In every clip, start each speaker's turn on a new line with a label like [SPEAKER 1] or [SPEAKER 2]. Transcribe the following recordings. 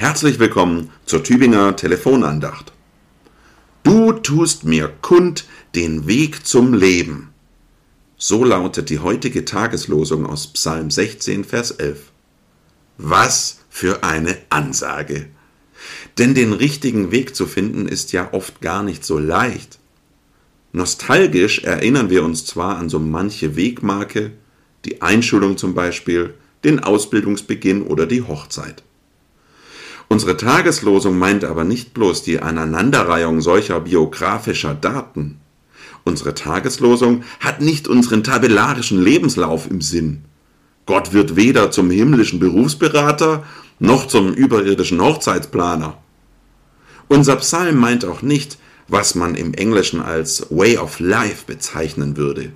[SPEAKER 1] Herzlich willkommen zur Tübinger Telefonandacht. Du tust mir kund den Weg zum Leben. So lautet die heutige Tageslosung aus Psalm 16, Vers 11. Was für eine Ansage! Denn den richtigen Weg zu finden ist ja oft gar nicht so leicht. Nostalgisch erinnern wir uns zwar an so manche Wegmarke, die Einschulung zum Beispiel, den Ausbildungsbeginn oder die Hochzeit. Unsere Tageslosung meint aber nicht bloß die Aneinanderreihung solcher biografischer Daten. Unsere Tageslosung hat nicht unseren tabellarischen Lebenslauf im Sinn. Gott wird weder zum himmlischen Berufsberater noch zum überirdischen Hochzeitsplaner. Unser Psalm meint auch nicht, was man im Englischen als Way of Life bezeichnen würde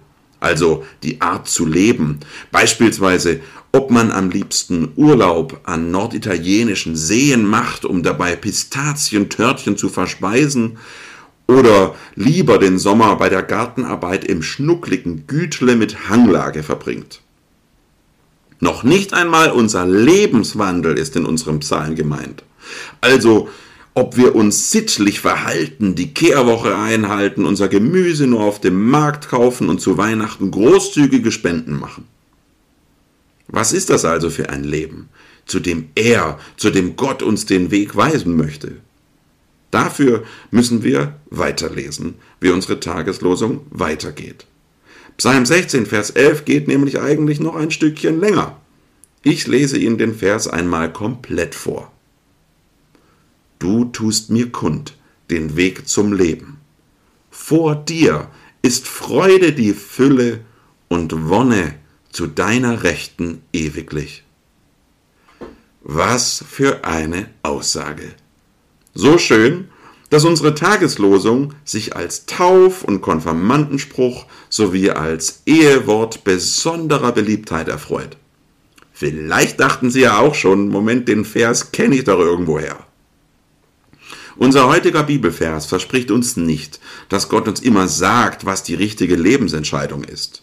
[SPEAKER 1] also die Art zu leben. Beispielsweise, ob man am liebsten Urlaub an norditalienischen Seen macht, um dabei Pistazientörtchen zu verspeisen, oder lieber den Sommer bei der Gartenarbeit im schnuckligen Gütle mit Hanglage verbringt. Noch nicht einmal unser Lebenswandel ist in unserem Psalm gemeint. Also ob wir uns sittlich verhalten, die Kehrwoche einhalten, unser Gemüse nur auf dem Markt kaufen und zu Weihnachten großzügige Spenden machen. Was ist das also für ein Leben, zu dem er, zu dem Gott uns den Weg weisen möchte? Dafür müssen wir weiterlesen, wie unsere Tageslosung weitergeht. Psalm 16, Vers 11 geht nämlich eigentlich noch ein Stückchen länger. Ich lese Ihnen den Vers einmal komplett vor du tust mir kund den Weg zum Leben. Vor dir ist Freude die Fülle und Wonne zu deiner Rechten ewiglich. Was für eine Aussage. So schön, dass unsere Tageslosung sich als Tauf- und Konfirmandenspruch sowie als Ehewort besonderer Beliebtheit erfreut. Vielleicht dachten Sie ja auch schon, Moment, den Vers kenne ich doch irgendwoher. Unser heutiger Bibelvers verspricht uns nicht, dass Gott uns immer sagt, was die richtige Lebensentscheidung ist.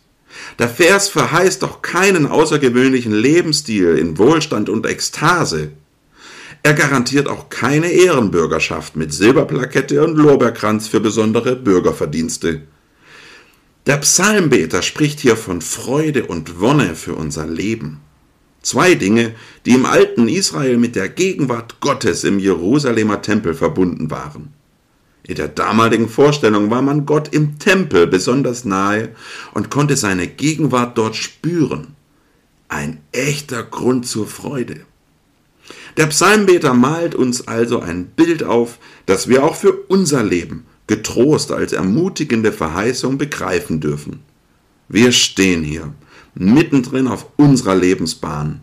[SPEAKER 1] Der Vers verheißt doch keinen außergewöhnlichen Lebensstil in Wohlstand und Ekstase. Er garantiert auch keine Ehrenbürgerschaft mit Silberplakette und Lorbeerkranz für besondere Bürgerverdienste. Der Psalmbeter spricht hier von Freude und Wonne für unser Leben. Zwei Dinge, die im alten Israel mit der Gegenwart Gottes im Jerusalemer Tempel verbunden waren. In der damaligen Vorstellung war man Gott im Tempel besonders nahe und konnte seine Gegenwart dort spüren. Ein echter Grund zur Freude. Der Psalmbeter malt uns also ein Bild auf, das wir auch für unser Leben getrost als ermutigende Verheißung begreifen dürfen. Wir stehen hier mittendrin auf unserer Lebensbahn.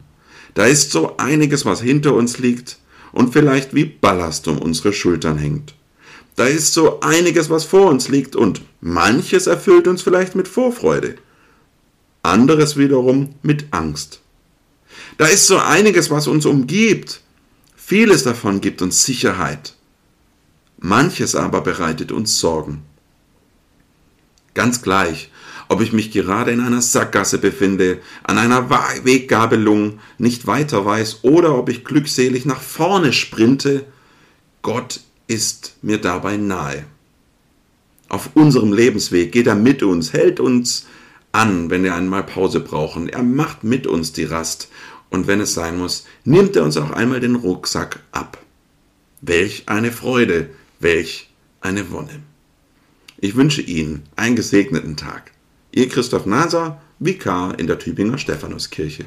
[SPEAKER 1] Da ist so einiges, was hinter uns liegt und vielleicht wie Ballast um unsere Schultern hängt. Da ist so einiges, was vor uns liegt und manches erfüllt uns vielleicht mit Vorfreude, anderes wiederum mit Angst. Da ist so einiges, was uns umgibt. Vieles davon gibt uns Sicherheit. Manches aber bereitet uns Sorgen. Ganz gleich, ob ich mich gerade in einer Sackgasse befinde, an einer Weggabelung nicht weiter weiß oder ob ich glückselig nach vorne sprinte, Gott ist mir dabei nahe. Auf unserem Lebensweg geht er mit uns, hält uns an, wenn wir einmal Pause brauchen. Er macht mit uns die Rast und wenn es sein muss, nimmt er uns auch einmal den Rucksack ab. Welch eine Freude, welch eine Wonne. Ich wünsche Ihnen einen gesegneten Tag. Ihr Christoph Naser, Vikar in der Tübinger Stephanuskirche.